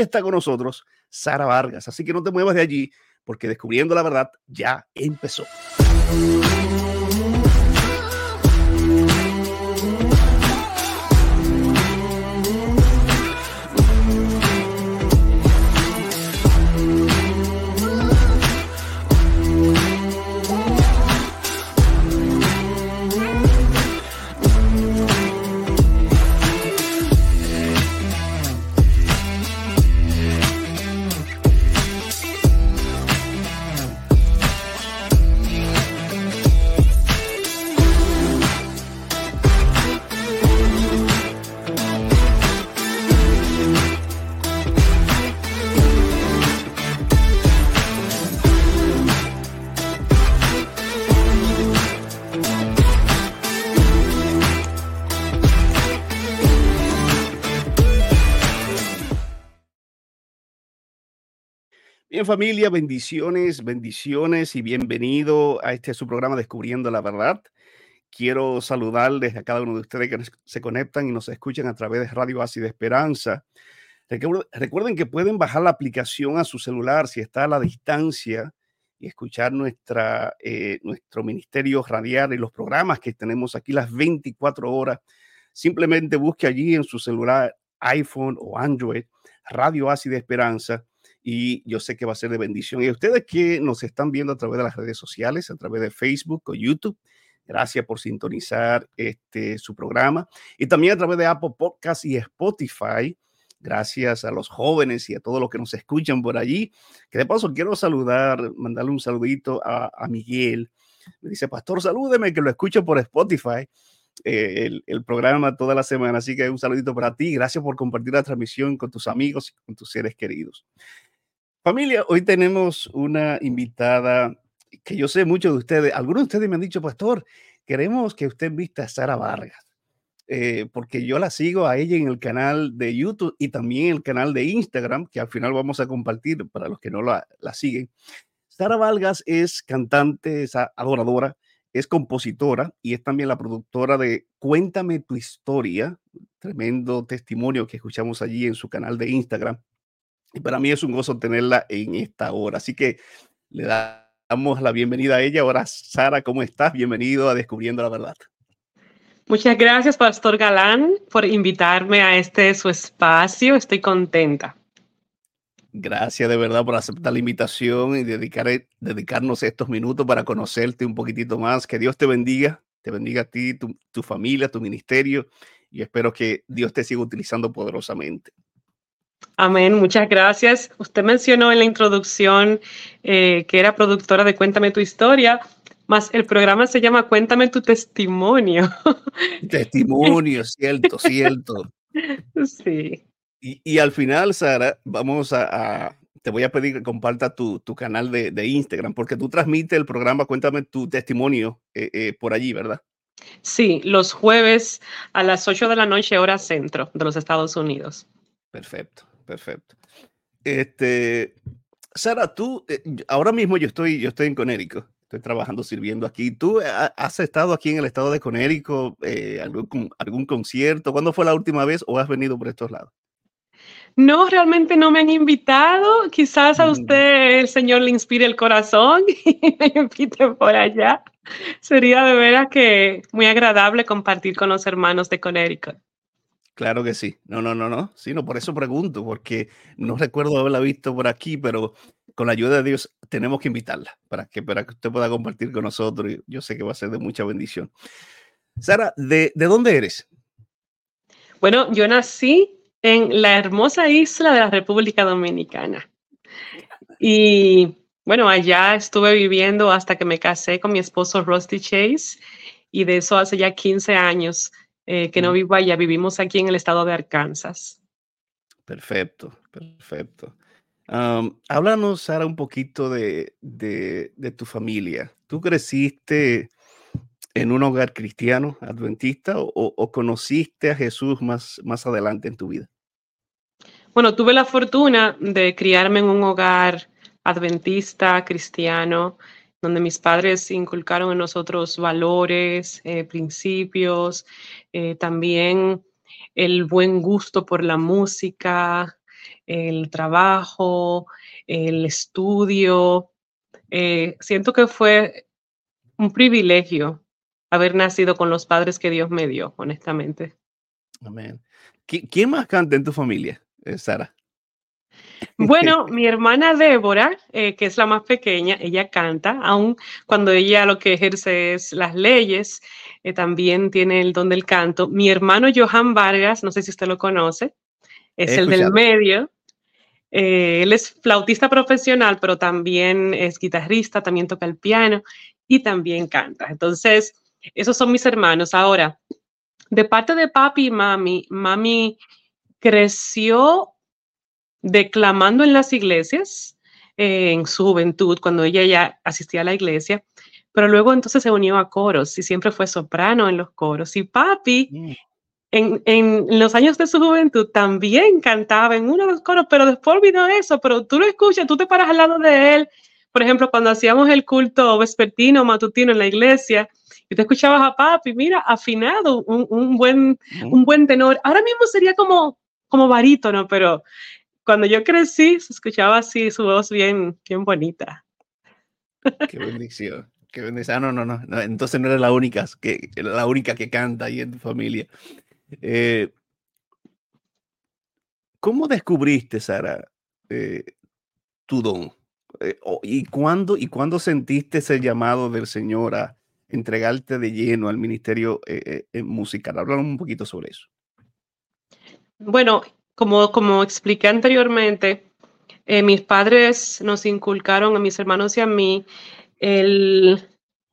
está con nosotros Sara Vargas. Así que no te muevas de allí porque descubriendo la verdad ya empezó. Bien familia, bendiciones, bendiciones y bienvenido a este su programa Descubriendo la Verdad. Quiero saludarles a cada uno de ustedes que se conectan y nos escuchan a través de Radio de Esperanza. Recuerden que pueden bajar la aplicación a su celular si está a la distancia y escuchar nuestra, eh, nuestro ministerio radial y los programas que tenemos aquí las 24 horas. Simplemente busque allí en su celular iPhone o Android Radio de Esperanza y yo sé que va a ser de bendición. Y a ustedes que nos están viendo a través de las redes sociales, a través de Facebook o YouTube, gracias por sintonizar este, su programa. Y también a través de Apple Podcast y Spotify. Gracias a los jóvenes y a todos los que nos escuchan por allí. Que de paso quiero saludar, mandarle un saludito a, a Miguel. Me dice, Pastor, salúdeme que lo escucho por Spotify. Eh, el, el, programa toda la semana. Así que un saludito para ti. Gracias por compartir la transmisión con tus amigos y con tus seres queridos. Familia, hoy tenemos una invitada que yo sé muchos de ustedes, algunos de ustedes me han dicho, pastor, queremos que usted vista a Sara Vargas, eh, porque yo la sigo a ella en el canal de YouTube y también el canal de Instagram, que al final vamos a compartir para los que no la, la siguen. Sara Vargas es cantante, es adoradora, es compositora y es también la productora de Cuéntame tu historia, tremendo testimonio que escuchamos allí en su canal de Instagram. Y para mí es un gozo tenerla en esta hora. Así que le damos la bienvenida a ella. Ahora, Sara, ¿cómo estás? Bienvenido a Descubriendo la Verdad. Muchas gracias, Pastor Galán, por invitarme a este su espacio. Estoy contenta. Gracias de verdad por aceptar la invitación y dedicar, dedicarnos estos minutos para conocerte un poquitito más. Que Dios te bendiga, te bendiga a ti, tu, tu familia, tu ministerio y espero que Dios te siga utilizando poderosamente. Amén, muchas gracias. Usted mencionó en la introducción eh, que era productora de Cuéntame tu historia, más el programa se llama Cuéntame tu testimonio. Testimonio, cierto, cierto. Sí. Y, y, al final, Sara, vamos a, a, te voy a pedir que comparta tu, tu canal de, de, Instagram, porque tú transmites el programa Cuéntame tu testimonio eh, eh, por allí, ¿verdad? Sí, los jueves a las 8 de la noche, hora centro de los Estados Unidos. Perfecto perfecto. Este, Sara, tú, eh, ahora mismo yo estoy, yo estoy en Conérico, estoy trabajando, sirviendo aquí. ¿Tú has estado aquí en el estado de Conérico, eh, algún, algún concierto? ¿Cuándo fue la última vez o has venido por estos lados? No, realmente no me han invitado. Quizás a usted el Señor le inspire el corazón y me invite por allá. Sería de veras que muy agradable compartir con los hermanos de Connecticut. Claro que sí. No, no, no, no. Sí, no, por eso pregunto, porque no recuerdo haberla visto por aquí, pero con la ayuda de Dios tenemos que invitarla para que, para que usted pueda compartir con nosotros. Yo sé que va a ser de mucha bendición. Sara, ¿de, de dónde eres? Bueno, yo nací en la hermosa isla de la República Dominicana. Y bueno, allá estuve viviendo hasta que me casé con mi esposo Rusty Chase y de eso hace ya 15 años eh, que no vivo allá, vivimos aquí en el estado de Arkansas. Perfecto, perfecto. Um, háblanos, Sara, un poquito de, de, de, tu familia. ¿Tú creciste en un hogar cristiano, adventista, o, o, conociste a Jesús más, más adelante en tu vida? Bueno, tuve la fortuna de criarme en un hogar adventista, cristiano donde mis padres inculcaron en nosotros valores, eh, principios, eh, también el buen gusto por la música, el trabajo, el estudio. Eh, siento que fue un privilegio haber nacido con los padres que Dios me dio, honestamente. Amén. ¿Quién más canta en tu familia, Sara? Bueno, mi hermana Débora, eh, que es la más pequeña, ella canta, aun cuando ella lo que ejerce es las leyes, eh, también tiene el don del canto. Mi hermano Johan Vargas, no sé si usted lo conoce, es el del medio. él es flautista profesional, pero también es guitarrista, también toca el piano y también canta. Entonces, esos son mis hermanos. Ahora, de parte de papi y mami, mami creció declamando en las iglesias eh, en su juventud, cuando ella ya asistía a la iglesia, pero luego entonces se unió a coros y siempre fue soprano en los coros. Y papi, mm. en, en, los años de su juventud, también cantaba en uno de los coros, pero después olvidó eso, pero tú lo escuchas, tú te paras al lado de él. Por ejemplo, cuando hacíamos el culto vespertino, matutino en la iglesia, y te escuchabas a papi, mira, afinado, un, un buen, un buen tenor. Ahora mismo sería como, como barítono, pero cuando yo crecí, se escuchaba así su voz bien, bien bonita. Qué bendición. Qué bendición. Ah, no, no, no, Entonces no eres la única que, la única que canta ahí en tu familia. Eh, ¿Cómo descubriste, Sara, eh, tu don? Eh, ¿y, cuándo, ¿Y cuándo sentiste ese llamado del Señor a, entregarte de lleno al ministerio musical. Háblanos un poquito sobre eso. Bueno, como, como expliqué anteriormente, eh, mis padres nos inculcaron a mis hermanos y a mí el,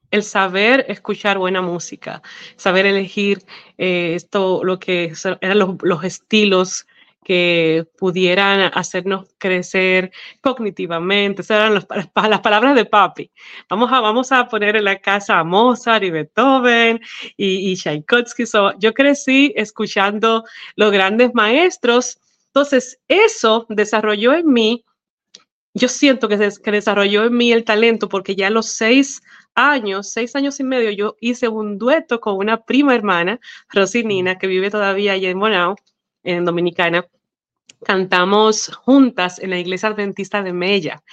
el saber escuchar buena música, saber elegir esto, lo que eran los, los estilos que pudieran hacernos crecer cognitivamente. Esas eran las, palabras de papi. Vamos a, vamos a poner en la casa a Mozart y Beethoven y, y Tchaikovsky. yo crecí escuchando los grandes maestros. Entonces, eso desarrolló en mí, yo siento que, que desarrolló en mí el talento porque ya a los seis años, seis años y medio, yo hice un dueto con una prima hermana, Rosinina, que vive todavía allá en Bonao en Dominicana, cantamos juntas en la iglesia adventista de Mella.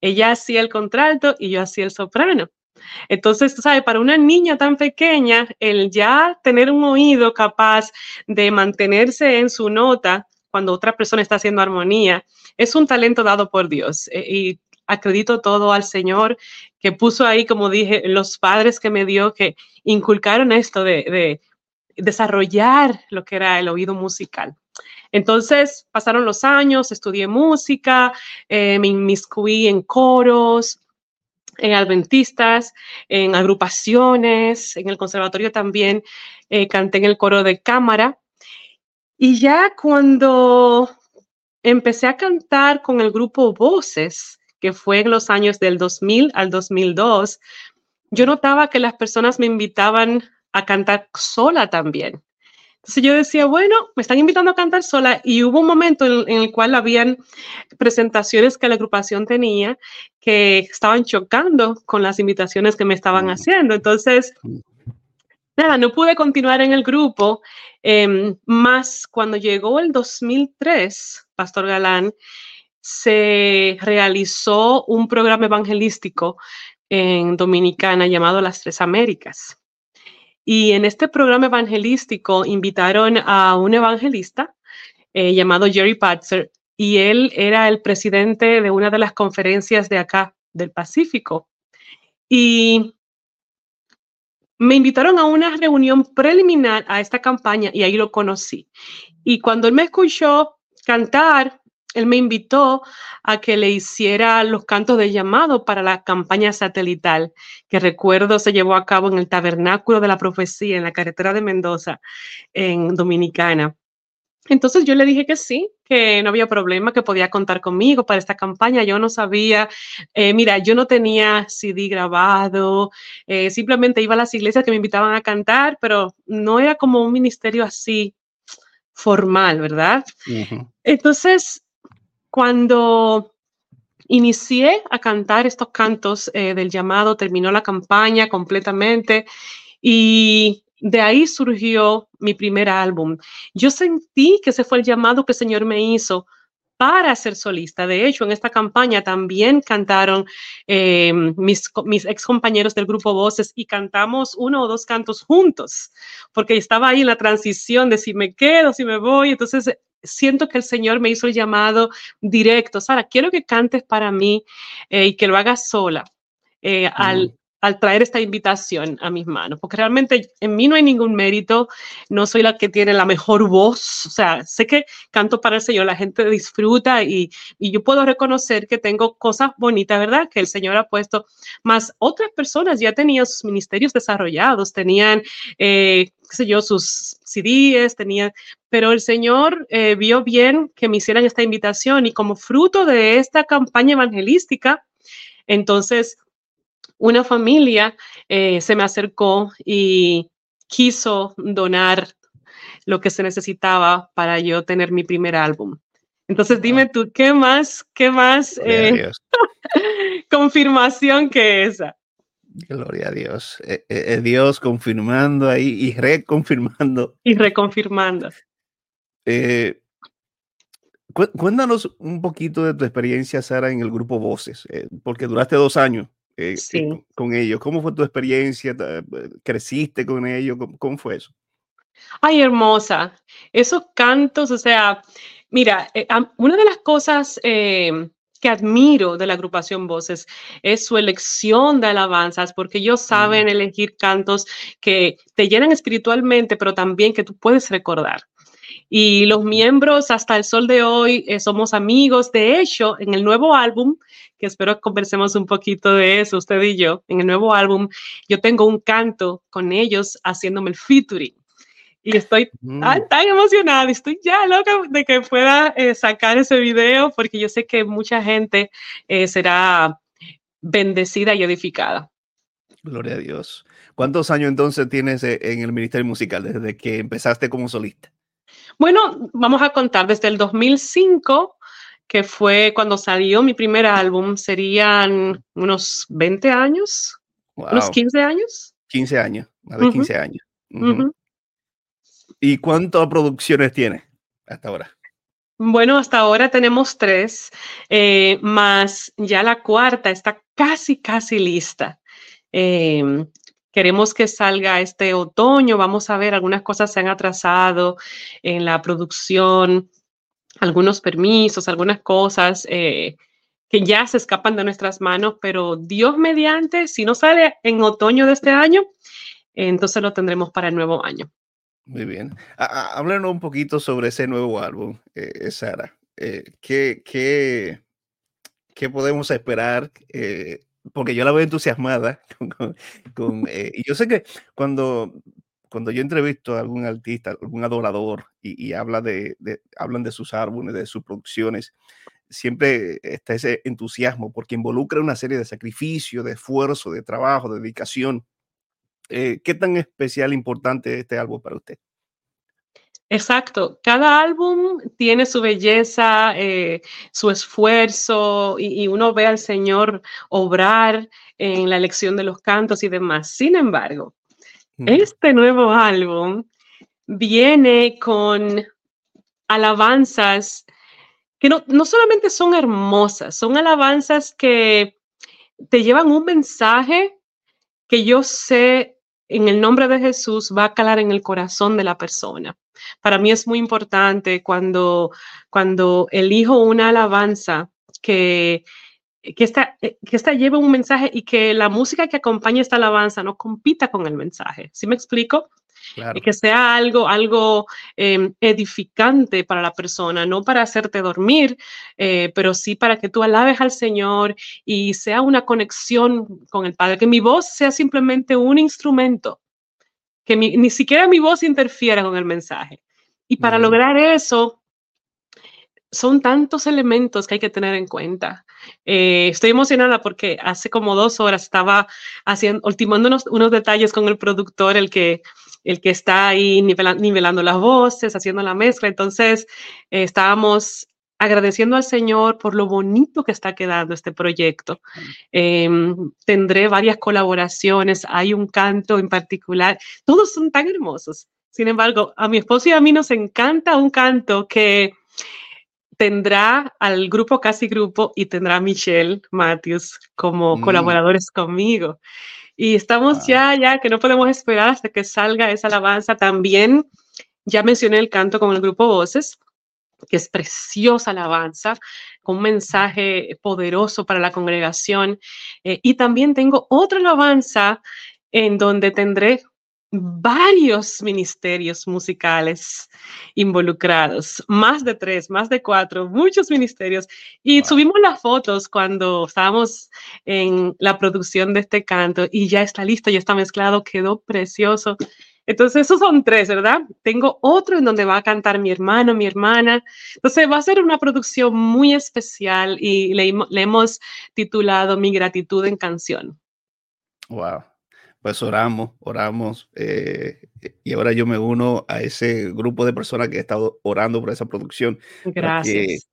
Ella hacía el contralto y yo hacía el soprano. Entonces, tú sabes, para una niña tan pequeña, el ya tener un oído capaz de mantenerse en su nota cuando otra persona está haciendo armonía, es un talento dado por Dios. Eh, y acredito todo al Señor que puso ahí, como dije, los padres que me dio, que inculcaron esto de desarrollar lo que era el oído musical. Entonces pasaron los años, estudié música, eh, me inmiscuí en coros, en adventistas, en agrupaciones, en el conservatorio también eh, canté en el coro de cámara. Y ya cuando empecé a cantar con el grupo Voces, que fue en los años del 2000 al 2002, yo notaba que las personas me invitaban a cantar sola también. Entonces yo decía, bueno, me están invitando a cantar sola y hubo un momento en, el cual habían presentaciones que la agrupación tenía que estaban chocando con las invitaciones que me estaban mm. haciendo. Entonces, nada, no pude continuar en el grupo, em, más cuando llegó el 2003, Pastor Galán, se realizó un programa evangelístico en Dominicana llamado Las Tres Américas. Y en este programa evangelístico invitaron a un evangelista eh, llamado Jerry Patzer y él era el presidente de una de las conferencias de acá, del Pacífico. Y me invitaron a una reunión preliminar a esta campaña y ahí lo conocí. Y cuando él me escuchó cantar, él me invitó a que le hiciera los cantos de llamado para la campaña satelital, que recuerdo se llevó a cabo en el Tabernáculo de la Profecía, en la carretera de Mendoza, en Dominicana. Entonces yo le dije que sí, que no había problema, que podía contar conmigo para esta campaña. Yo no sabía, eh, mira, yo no tenía CD grabado, eh, simplemente iba a las iglesias que me invitaban a cantar, pero no era como un ministerio así formal, ¿verdad? Entonces cuando inicié a cantar estos cantos eh, del llamado, terminó la campaña completamente y de ahí surgió mi primer álbum. Yo sentí que ese fue el llamado que el Señor me hizo para ser solista. De hecho, en esta campaña también cantaron eh, mis, ex compañeros del grupo Voces y cantamos uno o dos cantos juntos, porque estaba ahí en la transición de si me quedo, si me voy. Entonces, siento que el Señor me hizo el llamado directo. Sara, quiero que cantes para mí eh, y que lo hagas sola. Eh, al, al traer esta invitación a mis manos, porque realmente en mí no hay ningún mérito, no soy la que tiene la mejor voz, o sea, sé que canto para el Señor, la gente disfruta y, y yo puedo reconocer que tengo cosas bonitas, ¿verdad? Que el Señor ha puesto, más otras personas ya tenían sus ministerios desarrollados, tenían, eh, qué sé yo, sus CDs, tenían, pero el Señor eh, vio bien que me hicieran esta invitación y como fruto de esta campaña evangelística, entonces una familia eh, se me acercó y quiso donar lo que se necesitaba para yo tener mi primer álbum. Entonces dime tú, ¿qué más, qué más eh, confirmación que esa? Gloria a Dios. Eh, Dios confirmando ahí y reconfirmando. Y reconfirmando. cuéntanos un poquito de tu experiencia, Sara, en el grupo Voces, porque duraste dos años. Eh, eh, con ellos. ¿Cómo fue tu experiencia? Eh, ¿Creciste con ellos? ¿Cómo, fue eso? Ay, hermosa. Esos cantos, o sea, mira, una de las cosas que admiro de la agrupación Voces es su elección de alabanzas, porque ellos saben mm. elegir cantos que te llenan espiritualmente, pero también que tú puedes recordar. Y los miembros hasta el sol de hoy somos amigos. De hecho, en el nuevo álbum que espero conversemos un poquito de eso, usted y yo. En el nuevo álbum, yo tengo un canto con ellos haciéndome el featuring. Y estoy mm. tan, emocionada, estoy ya loca de que pueda eh, sacar ese video, porque yo sé que mucha gente eh, será bendecida y edificada. Gloria a Dios. ¿Cuántos años entonces tienes eh, en el Ministerio Musical desde que empezaste como solista? Bueno, vamos a contar desde el 2005 que fue cuando salió mi primer álbum, serían unos 20 años, unos 15 años. 15 años, más de 15 años. ¿Y cuántas producciones tiene hasta ahora? Bueno, hasta ahora tenemos tres, eh, más ya la cuarta está casi, casi lista. Em, queremos que salga este otoño, vamos a ver, algunas cosas se han atrasado en la producción algunos permisos, algunas cosas eh, que ya se escapan de nuestras manos, pero Dios mediante, si no sale en otoño de este año, entonces lo tendremos para el nuevo año. Muy bien. Háblanos un poquito sobre ese nuevo álbum, eh, Sara. Eh, ¿qué, qué, qué, podemos esperar? porque yo la veo entusiasmada. Con, y yo sé que cuando cuando yo entrevisto a algún artista, algún adorador y, habla de, hablan de sus álbumes, de sus producciones, siempre está ese entusiasmo porque involucra una serie de sacrificios, de esfuerzo, de trabajo, de dedicación. Eh, ¿Qué tan especial, importante es este álbum para usted? Exacto, cada álbum tiene su belleza, eh, su esfuerzo y, y, uno ve al Señor obrar en la elección de los cantos y demás. Sin embargo, este nuevo álbum viene con alabanzas que no, solamente son hermosas, son alabanzas que te llevan un mensaje que yo sé en el nombre de Jesús va a calar en el corazón de la persona. Para mí es muy importante cuando, cuando elijo una alabanza que que esta, eh, que esta lleve un mensaje y que la música que acompaña esta alabanza no compita con el mensaje. ¿Sí me explico? Y que sea algo, algo em, edificante para la persona, no para hacerte dormir, eh, pero sí para que tú alabes al Señor y sea una conexión con el Padre, que mi voz sea simplemente un instrumento, que ni siquiera mi voz interfiera con el mensaje. Y para lograr eso, son tantos elementos que hay que tener en cuenta. Eh, estoy emocionada porque hace como dos horas estaba haciendo, ultimando unos, detalles con el productor, el que, el que está ahí nivelando, las voces, haciendo la mezcla. Entonces, eh, estábamos agradeciendo al Señor por lo bonito que está quedando este proyecto. Em, tendré varias colaboraciones, hay un canto en particular, todos son tan hermosos. Sin embargo, a mi esposo y a mí nos encanta un canto que tendrá al grupo Casi Grupo y tendrá a Michelle Matthews como Mm. colaboradores conmigo. Y estamos Ah. ya, ya, que no podemos esperar hasta que salga esa alabanza. También ya mencioné el canto con el grupo Voces, que es preciosa alabanza, con un mensaje poderoso para la congregación. Eh, y también tengo otra alabanza en donde tendré varios ministerios musicales involucrados, más de tres, más de cuatro, muchos ministerios. Y Wow. subimos las fotos cuando estábamos en la producción de este canto y ya está listo, ya está mezclado, quedó precioso. Entonces, esos son tres, ¿verdad? Tengo otro en donde va a cantar mi hermano, mi hermana. Entonces, va a ser una producción muy especial y le hemos titulado Mi gratitud en canción. Wow. Pues oramos, oramos. eh, y ahora yo me uno a ese grupo de personas que ha estado orando por esa producción que Gracias.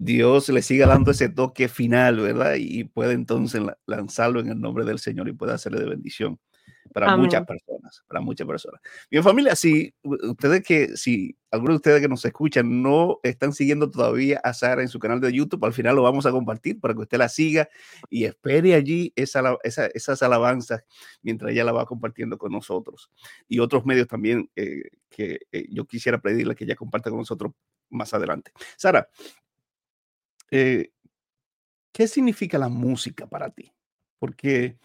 Dios le siga dando ese toque final, ¿verdad? Y pueda entonces la- lanzarlo en el nombre del Señor y pueda hacerle de bendición para muchas Amén. personas, para muchas personas. Bien, familia, si ustedes que, si algunos de ustedes que nos escuchan no están siguiendo todavía a Sara en su canal de YouTube, al final lo vamos a compartir para que usted la siga y espere allí esa, esa- esas alabanzas mientras ella la va compartiendo con nosotros. Y otros medios también eh, que eh, yo quisiera pedirle que ella comparta con nosotros más adelante. Sara, eh, ¿qué significa la música para ti? Porque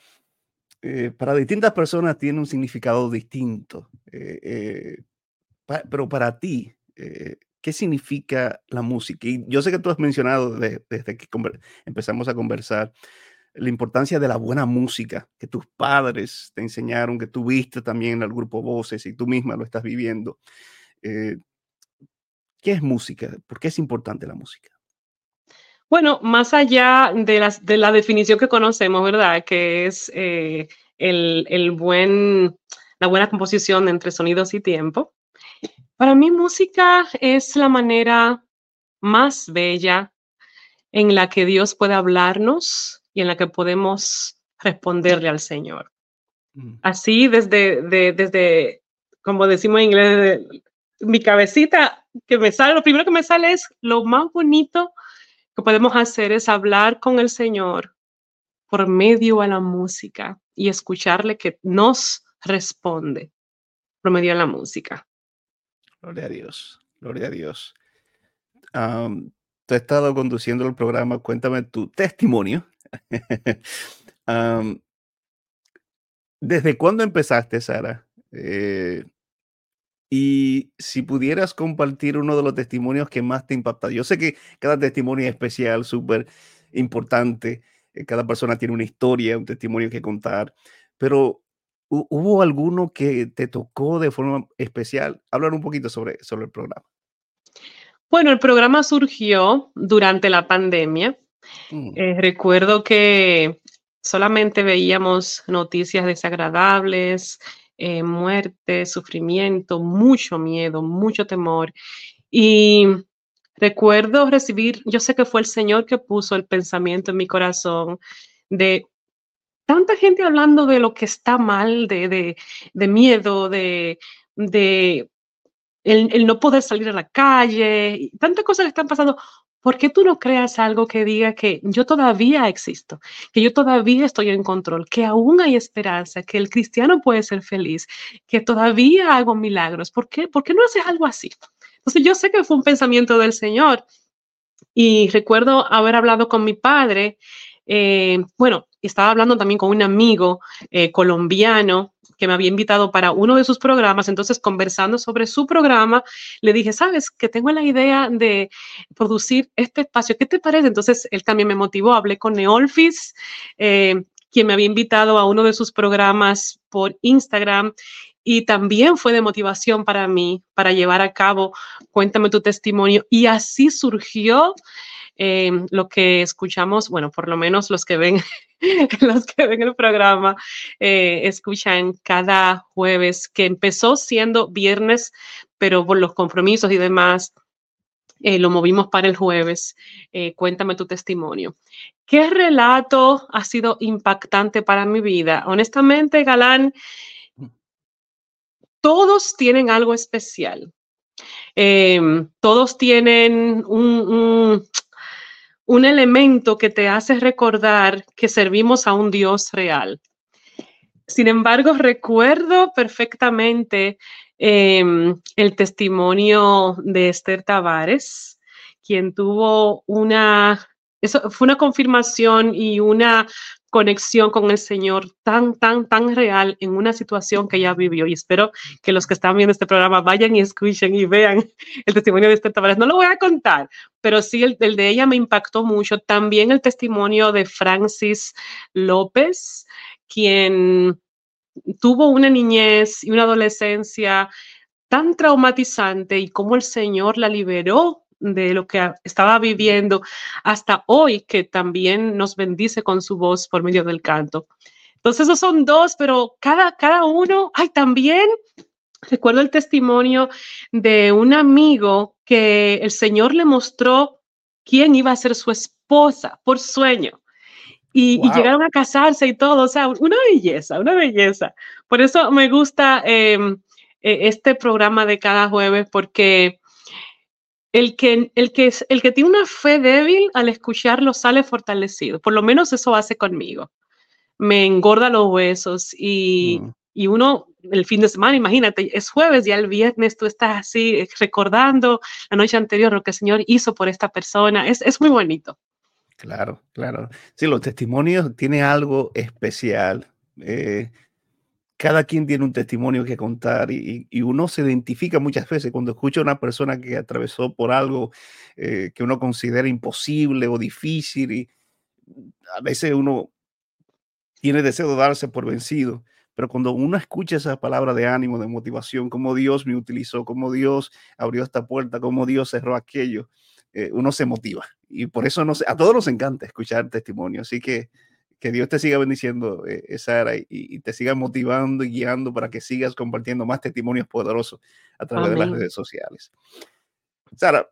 eh, para distintas personas tiene un significado distinto, eh, eh, pero para ti, ¿qué significa la música? Y yo sé que tú has mencionado de- desde que empezamos a conversar la importancia de la buena música, que tus padres te enseñaron, que tú viste también en el grupo Voces y tú misma lo estás viviendo. ¿Qué es música? ¿Por qué es importante la música? Bueno, más allá de, las, de la definición que conocemos, ¿verdad? Que es eh, el, el buen, la buena composición entre sonidos y tiempo. Para mí música es la manera más bella en la que Dios puede hablarnos y en la que podemos responderle al Señor. Mm, Así desde, de- desde como decimos en inglés, mi cabecita, que me sale, lo primero que me sale es lo más bonito que podemos hacer es hablar con el Señor por medio a la música y escucharle que nos responde por medio de la música. Gloria a Dios, gloria a Dios. Am, tú has estado conduciendo el programa, cuéntame tu testimonio. ¿Desde cuándo empezaste, Sara? Eh, y si pudieras compartir uno de los testimonios que más te impacta. Yo sé que cada testimonio es especial, súper importante. eh, Cada persona tiene una historia, un testimonio que contar, pero ¿hu- ¿hubo alguno que te tocó de forma especial? Hablar un poquito sobre, sobre el programa. Bueno, el programa surgió durante la pandemia. Mm, Eh, recuerdo que solamente veíamos noticias desagradables, eh, muerte, sufrimiento, mucho miedo, mucho temor. Y recuerdo recibir, yo sé que fue el Señor que puso el pensamiento en mi corazón de tanta gente hablando de lo que está mal, de, de, miedo, de, de el, no poder salir a la calle, tantas cosas que están pasando. ¿Por qué tú no creas algo que diga que yo todavía existo, que yo todavía estoy en control, que aún hay esperanza, que el cristiano puede ser feliz, que todavía hago milagros? ¿Por qué, ¿Por qué no haces algo así? Entonces yo sé que fue un pensamiento del Señor y recuerdo haber hablado con mi padre, eh, bueno, estaba hablando también con un amigo eh, colombiano que me había invitado para uno de sus programas, entonces conversando sobre su programa, le dije, sabes, que tengo la idea de producir este espacio, ¿qué te parece? Entonces él también me motivó, hablé con Neolfis, eh, quien me había invitado a uno de sus programas por Instagram y también fue de motivación para mí, para llevar a cabo, cuéntame tu testimonio. Y así surgió eh, lo que escuchamos, bueno, por lo menos los que ven, los que ven el programa, eh, escuchan cada jueves, que empezó siendo viernes, pero por los compromisos y demás, eh, lo movimos para el jueves. Eh, cuéntame tu testimonio. ¿Qué relato ha sido impactante para mi vida? Honestamente, Galán, todos tienen algo especial. Em, todos tienen un, un, elemento que te hace recordar que servimos a un Dios real. Sin embargo, recuerdo perfectamente em, el testimonio de Esther Tavares, quien tuvo una, eso fue una confirmación y una conexión con el Señor tan, tan, tan real en una situación que ella vivió. Y espero que los que están viendo este programa vayan y escuchen y vean el testimonio de Esther Tavares. No lo voy a contar, pero sí el, el de ella me impactó mucho. También el testimonio de Francis López, quien tuvo una niñez y una adolescencia tan traumatizante y cómo el Señor la liberó de lo que estaba viviendo hasta hoy, que también nos bendice con su voz por medio del canto. Entonces, esos son dos, pero cada, cada uno, ay, también recuerdo el testimonio de un amigo que el Señor le mostró quién iba a ser su esposa por sueño. Y, llegaron a casarse y todo, o sea, una belleza, una belleza. Por eso me gusta em, e, este programa de cada jueves, porque el que, el, que, el que tiene una fe débil al escucharlo sale fortalecido. Por lo menos eso hace conmigo. Me engorda los huesos y, mm. y uno el fin de semana, imagínate, es jueves, ya el viernes tú estás así eh, recordando la noche anterior lo que el Señor hizo por esta persona. Es, es muy bonito. Claro, claro. Sí, los testimonios tienen algo especial. Eh, cada quien tiene un testimonio que contar y, uno se identifica muchas veces cuando escucha a una persona que atravesó por algo eh, que uno considera imposible o difícil y a veces uno tiene deseo de darse por vencido, pero cuando uno escucha esa palabra de ánimo, de motivación, como Dios me utilizó, como Dios abrió esta puerta, como Dios cerró aquello, eh, uno se motiva. Y por eso no a todos nos encanta escuchar testimonio, así que que Dios te siga bendiciendo, eh, Sara, y, te siga motivando y guiando para que sigas compartiendo más testimonios poderosos a través de las redes sociales. Sara,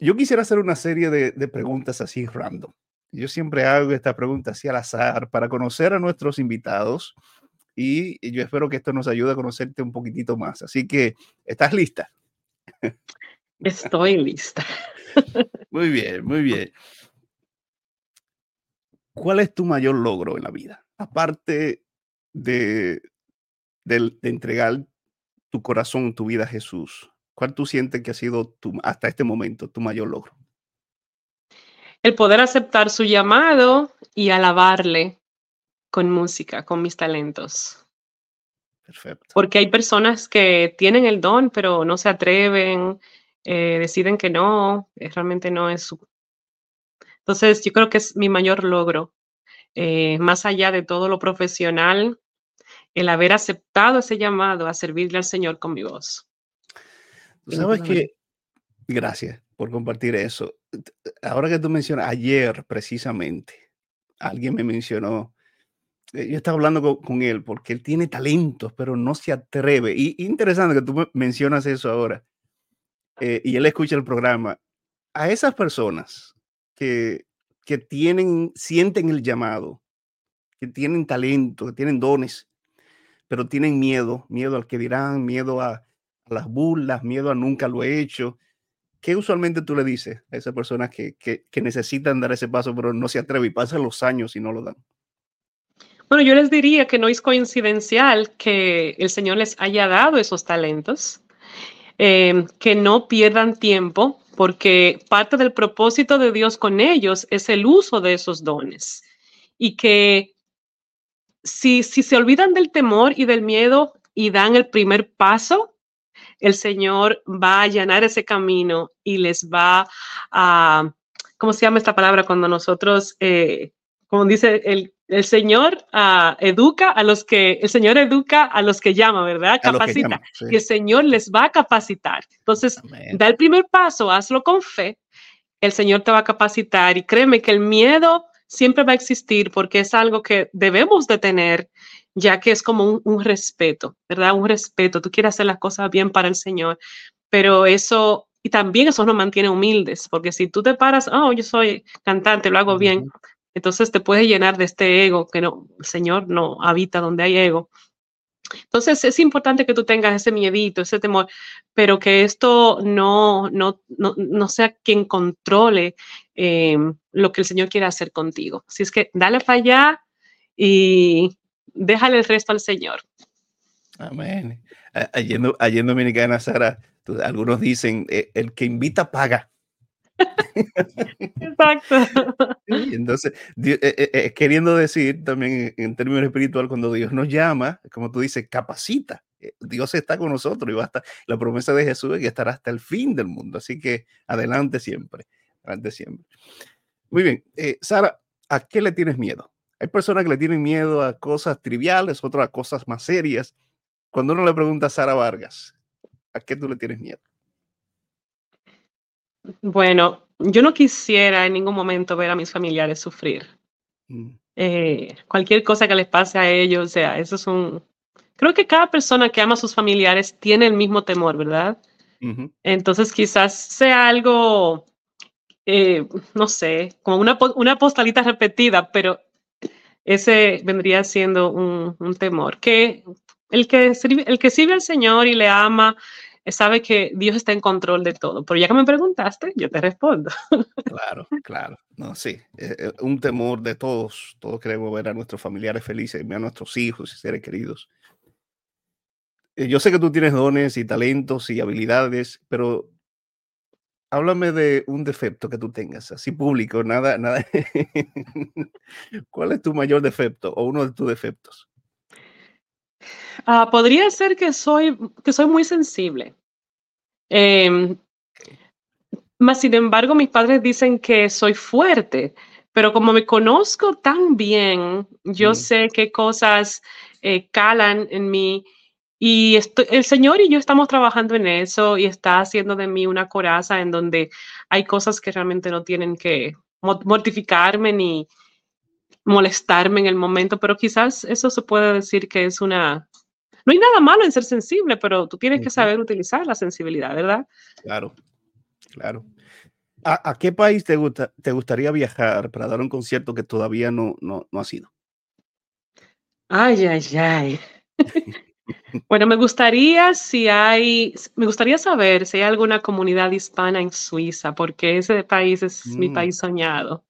yo quisiera hacer una serie de, preguntas así random. Yo siempre hago esta pregunta así al azar para conocer a nuestros invitados y yo espero que esto nos ayude a conocerte un poquitito más. Así que, ¿estás lista? Estoy lista. Muy bien, muy bien. ¿Cuál es tu mayor logro en la vida? Aparte de, de, entregar tu corazón, tu vida a Jesús, ¿cuál tú sientes que ha sido tu, hasta este momento tu mayor logro? El poder aceptar su llamado y alabarle con música, con mis talentos. Perfecto. Porque hay personas que tienen el don, pero no se atreven, eh, deciden que no, eh, realmente no es su, entonces, yo creo que es mi mayor logro, eh, más allá de todo lo profesional, el haber aceptado ese llamado a servirle al Señor con mi voz. Sabes que, gracias por compartir eso. Ahora que tú mencionas, ayer precisamente, alguien me mencionó, eh, yo estaba hablando con, él porque él tiene talentos, pero no se atreve. Y interesante que tú mencionas eso ahora. Eh, y él escucha el programa. A esas personas que, tienen, sienten el llamado, que tienen talento, que tienen dones, pero tienen miedo, miedo al que dirán, miedo a, las burlas, miedo a nunca lo he hecho. ¿Qué usualmente tú le dices a esas personas que, que, que necesitan dar ese paso, pero no se atreven y pasan los años y no lo dan? Bueno, yo les diría que no es coincidencial que el Señor les haya dado esos talentos, eh, que no pierdan tiempo porque parte del propósito de Dios con ellos es el uso de esos dones. Y que si, si se olvidan del temor y del miedo y dan el primer paso, el Señor va a allanar ese camino y les va a, ¿cómo se llama esta palabra? Cuando nosotros, eh, como dice el, el Señor uh, educa a los que, el Señor educa a los que llama, ¿verdad? Capacita. Y el Señor les va a capacitar. Entonces, da el primer paso, hazlo con fe. El Señor te va a capacitar y créeme que el miedo siempre va a existir porque es algo que debemos de tener, ya que es como un, un respeto, ¿verdad? Un respeto. Tú quieres hacer las cosas bien para el Señor, pero eso y también eso nos mantiene humildes, porque si tú te paras, oh, yo soy cantante, lo hago bien, entonces te puedes llenar de este ego, que no, el Señor no habita donde hay ego. entonces es importante que tú tengas ese miedito, ese temor, pero que esto no, no, no, sea quien controle em, lo que el Señor quiere hacer contigo. Así es que dale para allá y déjale el resto al Señor. Amén. Allí en Dominicana, Sara, algunos dicen, eh, el que invita paga. Exacto. entonces, eh, eh, queriendo decir también en, términos espiritual, cuando Dios nos llama, como tú dices, capacita. Dios está con nosotros y va a la promesa de Jesús es que estará hasta el fin del mundo. Así que adelante siempre, adelante siempre. Muy bien, Sara, ¿a qué le tienes miedo? Hay personas que le tienen miedo a cosas triviales, otras a cosas más serias. Cuando uno le pregunta a Sara Vargas, ¿a qué tú le tienes miedo? Bueno, yo no quisiera en ningún momento ver a mis familiares sufrir. Mm. Eh, cualquier cosa que les pase a ellos, o sea, eso es un... Creo que cada persona que ama a sus familiares tiene el mismo temor, ¿verdad? Entonces quizás sea algo, eh, no sé, como una, una postalita repetida, pero ese vendría siendo un, un temor. Que el que, sirve, el que sirve al Señor y le ama, sabe que Dios está en control de todo. Pero ya que me preguntaste, yo te respondo. Claro, claro. No, sí. Eh, eh, un temor de todos. Todos queremos ver a nuestros familiares felices, a nuestros hijos y seres queridos. Yo sé que tú tienes dones y talentos y habilidades, pero háblame de un defecto que tú tengas, así público, nada, nada. ¿Cuál es tu mayor defecto o uno de tus defectos? Ah, podría ser que soy, que soy muy sensible. Eh, más sin embargo, mis padres dicen que soy fuerte, pero como me conozco tan bien, yo mm. sé qué cosas eh, calan en mí y estoy, el Señor y yo estamos trabajando en eso y está haciendo de mí una coraza en donde hay cosas que realmente no tienen que mortificarme ni molestarme en el momento, pero quizás eso se puede decir que es una, no hay nada malo en ser sensible, pero tú tienes que saber utilizar la sensibilidad, ¿verdad? Claro, claro. ¿A, qué país te, gusta, te gustaría viajar para dar un concierto que todavía no, no, no ha sido? Ay, ay, ay. bueno, me gustaría si hay, me gustaría saber si hay alguna comunidad hispana en Suiza, porque ese país es mi mm. país soñado.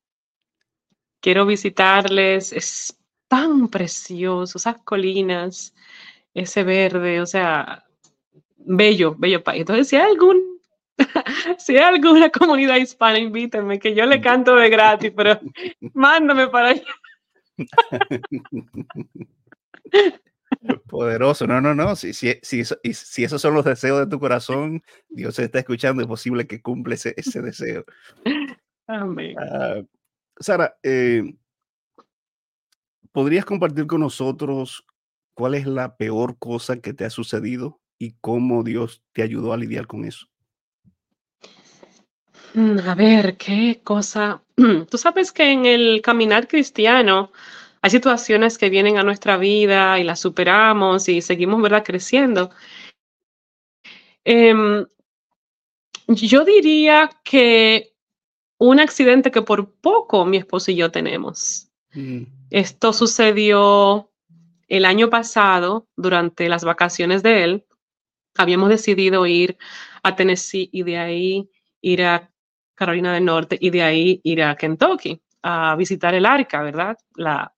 Quiero visitarles, es tan precioso, esas colinas, ese verde, o sea, bello, bello país. Entonces, si hay algún, si hay alguna comunidad hispana, invítenme, que yo le canto de gratis, pero mándame para allá. Poderoso, no, no, no. Si, si, si, si, esos son los deseos de tu corazón, Dios se está escuchando, es posible que cumple ese, ese deseo. Amén. Ah, Sara, eh, ¿podrías compartir con nosotros ¿cuál es la peor cosa que te ha sucedido y cómo Dios te ayudó a lidiar con eso? Mm, a ver, qué cosa. Tú sabes que en el caminar cristiano hay situaciones que vienen a nuestra vida y las superamos y seguimos, ¿verdad?, creciendo. Em, yo diría que un accidente que por poco mi esposo y yo tenemos. Mm. Esto sucedió el año pasado, durante las vacaciones de él, habíamos decidido ir a Tennessee y de ahí ir a Carolina del Norte y de ahí ir a Kentucky a visitar el arca, ¿verdad? La,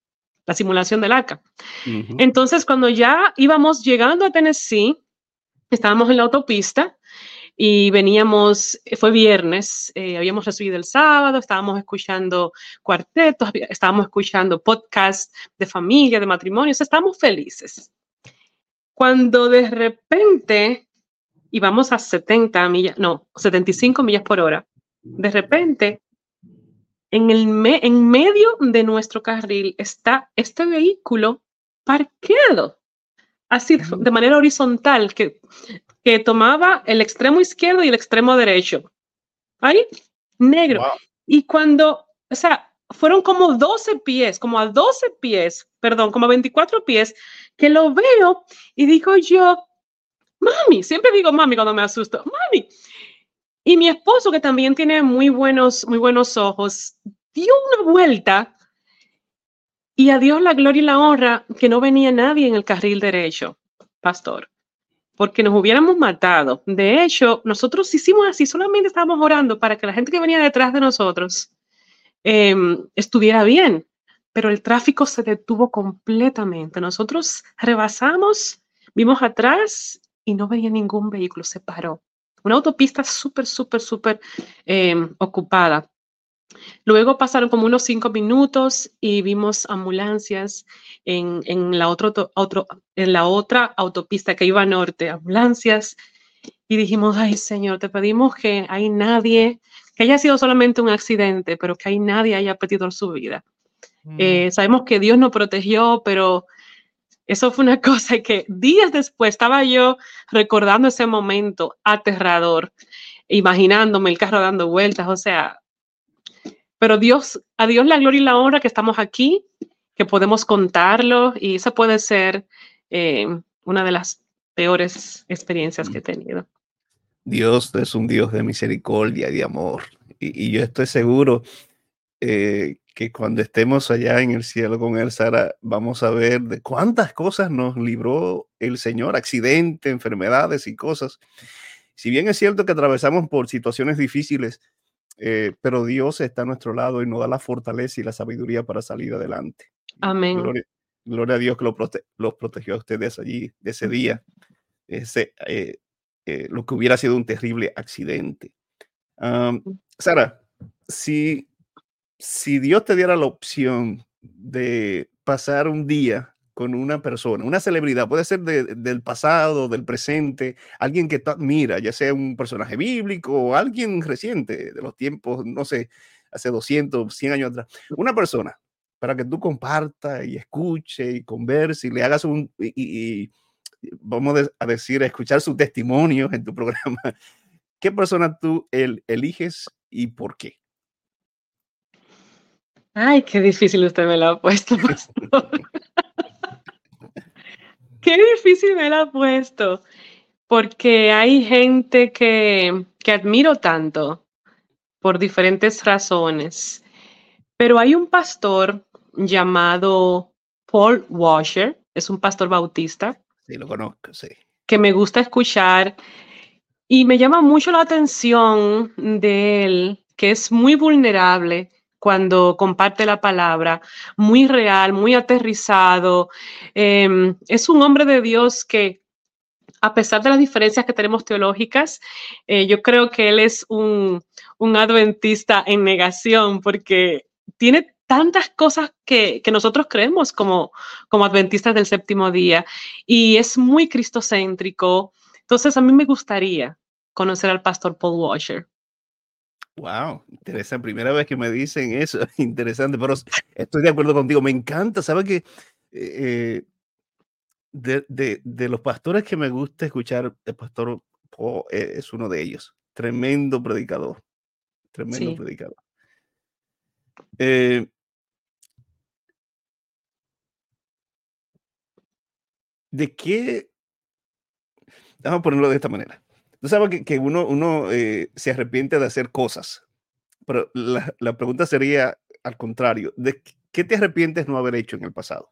simulación del arca. Entonces, cuando ya íbamos llegando a Tennessee, estábamos en la autopista y veníamos, fue viernes, eh, habíamos recibido el sábado, estábamos escuchando cuartetos, estábamos escuchando podcasts de familia, de matrimonios, estábamos felices. Cuando de repente íbamos a 70 millas, no, 75 millas por hora, de repente en, el en medio de nuestro carril está este vehículo parqueado, así de manera horizontal, que que tomaba el extremo izquierdo y el extremo derecho. Ahí, negro. Y cuando, o sea, fueron como 12 pies, como a 12 pies, perdón, como a 24 pies, que lo veo y digo yo, mami, siempre digo mami cuando me asusto, mami. Y mi esposo, que también tiene muy buenos, muy buenos ojos, dio una vuelta y a Dios la gloria y la honra que no venía nadie en el carril derecho. pastor, porque nos hubiéramos matado. De hecho, nosotros hicimos así, solamente estábamos orando para que la gente que venía detrás de nosotros em, estuviera bien, pero el tráfico se detuvo completamente. Nosotros rebasamos, vimos atrás y no veía ningún vehículo, se paró. Una autopista súper, súper, súper em, ocupada. Luego pasaron como unos cinco minutos y vimos ambulancias en, la, otro, otro, en la otra autopista que iba norte, ambulancias. Y dijimos, ay Señor, te pedimos que hay nadie, que haya sido solamente un accidente, pero que hay nadie haya perdido su vida. Mm. Eh, sabemos que Dios nos protegió, pero eso fue una cosa que días después estaba yo recordando ese momento aterrador, imaginándome el carro dando vueltas, o sea, pero Dios, a Dios la gloria y la honra que estamos aquí, que podemos contarlo y esa puede ser eh, una de las peores experiencias que he tenido. Dios es un Dios de misericordia y de amor. Y, yo estoy seguro eh, que cuando estemos allá en el cielo con él, Sara, vamos a ver de cuántas cosas nos libró el Señor, accidentes, enfermedades y cosas. Si bien es cierto que atravesamos por situaciones difíciles, eh, pero Dios está a nuestro lado y nos da la fortaleza y la sabiduría para salir adelante. Amén. Gloria, a Dios que los protegió a ustedes allí, de ese día, ese, eh, eh, lo que hubiera sido un terrible accidente. Sara, si, si Dios te diera la opción de pasar un día con una persona, una celebridad, puede ser del pasado, del presente, alguien que tú admira, ya sea un personaje bíblico o alguien reciente de los tiempos, no sé, hace 200, 100 años atrás, una persona para que tú compartas y escuche y converse y le hagas un, y, vamos a decir, a escuchar su testimonio en tu programa. ¿Qué persona tú el, eliges y por qué? Ay, qué difícil usted me lo ha puesto, Qué difícil me la ha puesto, porque hay gente que, que admiro tanto por diferentes razones, pero hay un pastor llamado Paul Washer, es un pastor bautista. Sí, lo conozco, sí. Que me gusta escuchar y me llama mucho la atención de él, que es muy vulnerable cuando comparte la palabra, muy real, muy aterrizado. Em, es un hombre de Dios que, a pesar de las diferencias que tenemos teológicas, eh, yo creo que él es un, adventista en negación porque tiene tantas cosas que, nosotros creemos como, como adventistas del séptimo día y es muy cristocéntrico. Entonces, a mí me gustaría conocer al pastor Paul Washer. Wow, interesante. Primera vez que me dicen eso, interesante, pero estoy de acuerdo contigo. Me encanta, ¿sabes que eh, de, los pastores que me gusta escuchar, el pastor eh, es uno de ellos. Tremendo predicador. Tremendo predicador. Eh, ¿De qué? Vamos a ponerlo de esta manera. Tú sabes que, uno, eh, se arrepiente de hacer cosas, pero la, la, pregunta sería al contrario, ¿de qué te arrepientes no haber hecho en el pasado?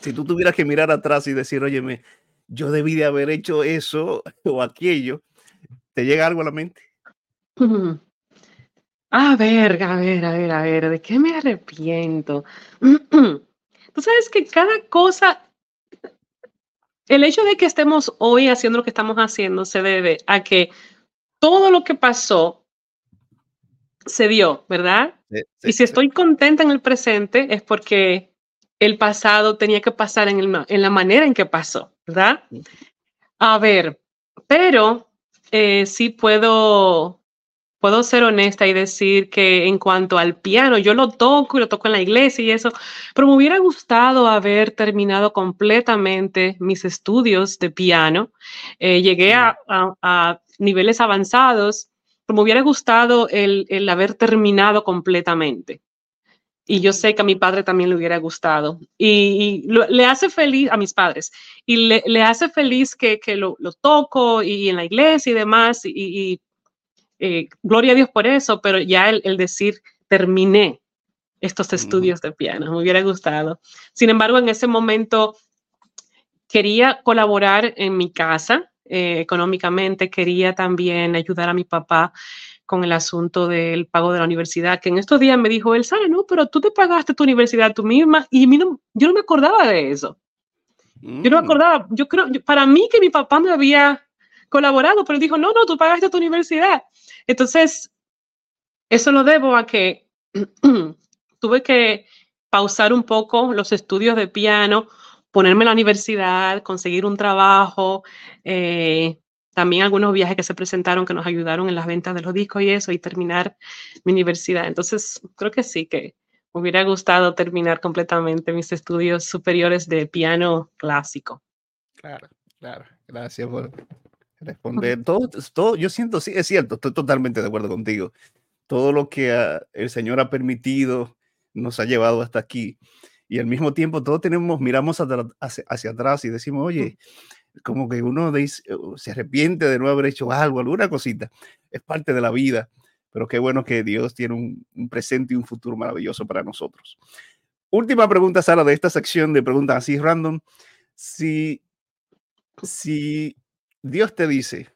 Si tú tuvieras que mirar atrás y decir, óyeme, yo debí de haber hecho eso o aquello, ¿te llega algo a la mente? A ver, a ver, a ver, a ver, ¿de qué me arrepiento? Tú sabes que cada cosa el hecho de que estemos hoy haciendo lo que estamos haciendo se debe a que todo lo que pasó se dio, ¿verdad? y si estoy contenta en el presente es porque el pasado tenía que pasar en, la manera en que pasó, ¿verdad? A ver, pero eh, sí puedo puedo ser honesta y decir que en cuanto al piano, yo lo toco y lo toco en la iglesia y eso, pero me hubiera gustado haber terminado completamente mis estudios de piano. Eh, llegué a, niveles avanzados, pero me hubiera gustado el, haber terminado completamente. Y yo sé que a mi padre también le hubiera gustado. Y, le hace feliz a mis padres. Y le, hace feliz que, lo, toco y en la iglesia y demás. y eh, gloria a Dios por eso, pero ya el, decir, terminé estos estudios de piano, me hubiera gustado. Sin embargo, en ese momento quería colaborar en mi casa eh, económicamente, quería también ayudar a mi papá con el asunto del pago de la universidad, que en estos días me dijo él, Sara, no, pero tú te pagaste tu universidad tú misma y yo no me acordaba de eso. Yo no me mm. acordaba, yo creo, para mí que mi papá me había colaborado, pero dijo, no, no, tú pagaste tu universidad. Entonces, eso lo debo a que tuve que pausar un poco los estudios de piano, ponerme en la universidad, conseguir un trabajo, eh, también algunos viajes que se presentaron que nos ayudaron en las ventas de los discos y eso, y terminar mi universidad. Entonces, creo que sí, que me hubiera gustado terminar completamente mis estudios superiores de piano clásico. Claro, claro. Gracias por responder. Todo, todo, yo siento, sí, es cierto, estoy totalmente de acuerdo contigo. Todo lo que el Señor ha permitido nos ha llevado hasta aquí. Y al mismo tiempo, todos tenemos, miramos hacia, hacia atrás y decimos, oye, como que uno dice, se arrepiente de no haber hecho algo, alguna cosita. Es parte de la vida, pero qué bueno que Dios tiene un, presente y un futuro maravilloso para nosotros. Última pregunta, Sara, de esta sección de preguntas así random. Si, si Dios te dice,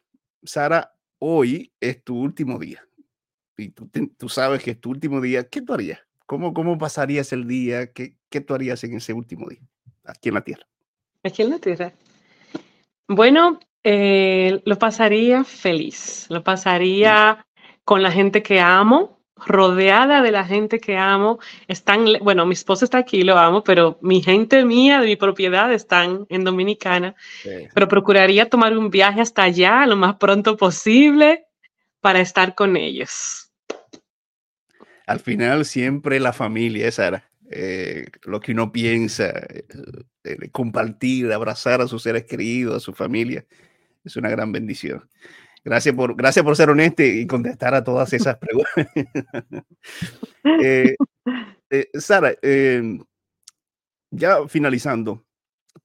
Sara, hoy es tu último día, y tú, tú, sabes que es tu último día, ¿qué tú harías? ¿Cómo, cómo pasarías el día? ¿Qué, ¿Qué tú harías en ese último día, aquí en la tierra? Aquí en la tierra. Bueno, eh, lo pasaría feliz, lo pasaría con la gente que amo, rodeada de la gente que amo. Están, bueno, mi esposo está aquí, lo amo, pero mi gente mía de mi propiedad están en Dominicana. Pero procuraría tomar un viaje hasta allá lo más pronto posible para estar con ellos. Al final, siempre la familia, Sara. Eh, lo que uno piensa, eh, eh, compartir, abrazar a sus seres queridos, a su familia, es una gran bendición. Gracias por, gracias por ser honesto y contestar a todas esas preguntas. Sara, em, ya finalizando,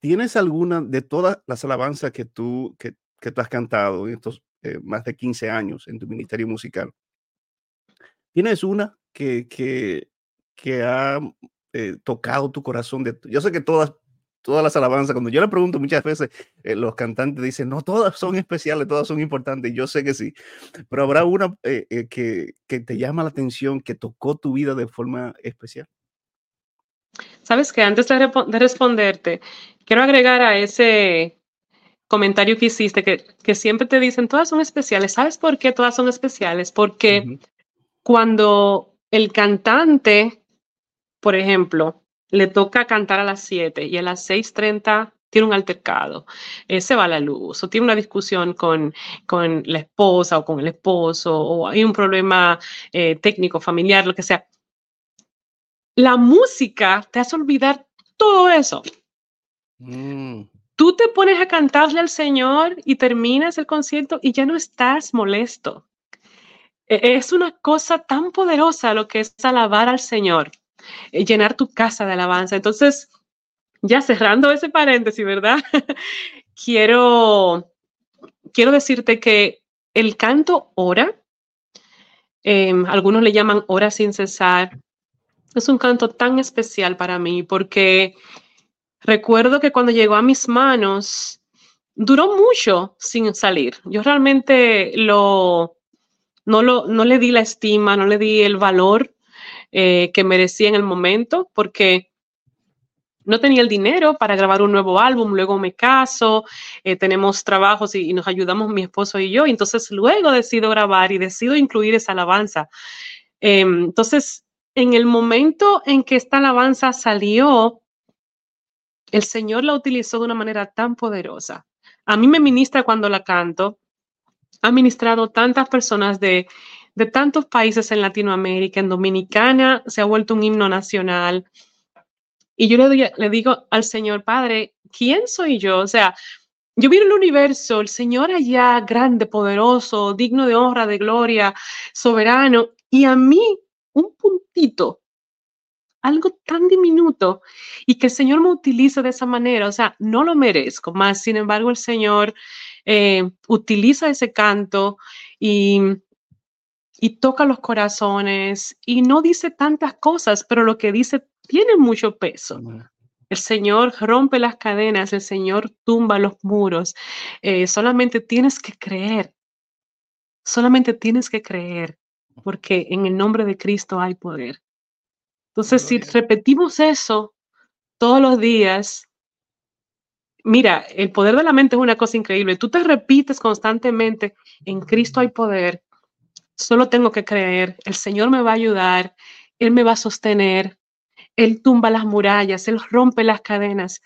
¿tienes alguna de todas las alabanzas que tú, que, que tú has cantado en estos más de 15 años en tu ministerio musical? ¿Tienes una que, que, que ha eh, tocado tu corazón? De, yo sé que todas, todas las alabanzas, cuando yo le pregunto muchas veces, eh, los cantantes dicen, no, todas son especiales, todas son importantes, yo sé que sí, pero habrá una eh, que, que te llama la atención, que tocó tu vida de forma especial. Sabes que antes de, de, responderte, quiero agregar a ese comentario que hiciste, que, que, siempre te dicen, todas son especiales. ¿Sabes por qué todas son especiales? Porque cuando el cantante por ejemplo, le toca cantar a las 7 y a las 6.30 tiene un altercado, eh, se va la luz o tiene una discusión con, con la esposa o con el esposo o hay un problema eh, técnico, familiar, lo que sea. La música te hace olvidar todo eso. Mm. Tú te pones a cantarle al Señor y terminas el concierto y ya no estás molesto. E, es una cosa tan poderosa lo que es alabar al Señor. Eh, llenar tu casa de alabanza. Entonces, ya cerrando ese paréntesis, ¿verdad? quiero, quiero decirte que el canto ora, em, algunos le llaman hora sin cesar, es un canto tan especial para mí porque recuerdo que cuando llegó a mis manos, duró mucho sin salir. Yo realmente lo, no, lo, no le di la estima, no le di el valor eh, que merecía en el momento, porque no tenía el dinero para grabar un nuevo álbum, luego me caso, eh, tenemos trabajos y, nos ayudamos mi esposo y yo, y entonces luego decido grabar y decido incluir esa alabanza. Em, entonces, en el momento en que esta alabanza salió, el Señor la utilizó de una manera tan poderosa. A mí me ministra cuando la canto. Ha ministrado tantas personas de, de tantos países en Latinoamérica, en Dominicana se ha vuelto un himno nacional. Y yo le, digo al Señor, Padre, ¿quién soy yo? O sea, yo vi el universo, el Señor allá, grande, poderoso, digno de honra, de gloria, soberano, y a mí un puntito, algo tan diminuto, y que el Señor me utiliza de esa manera, o sea, no lo merezco, más sin embargo el Señor eh, utiliza ese canto y y toca los corazones y no dice tantas cosas, pero lo que dice tiene mucho peso. El Señor rompe las cadenas, el Señor tumba los muros. Eh, solamente tienes que creer, solamente tienes que creer, porque en el nombre de Cristo hay poder. Entonces, si repetimos eso todos los días, mira, el poder de la mente es una cosa increíble. Tú te repites constantemente, en Cristo hay poder, solo tengo que creer, el Señor me va a ayudar, Él me va a sostener, Él tumba las murallas, Él rompe las cadenas.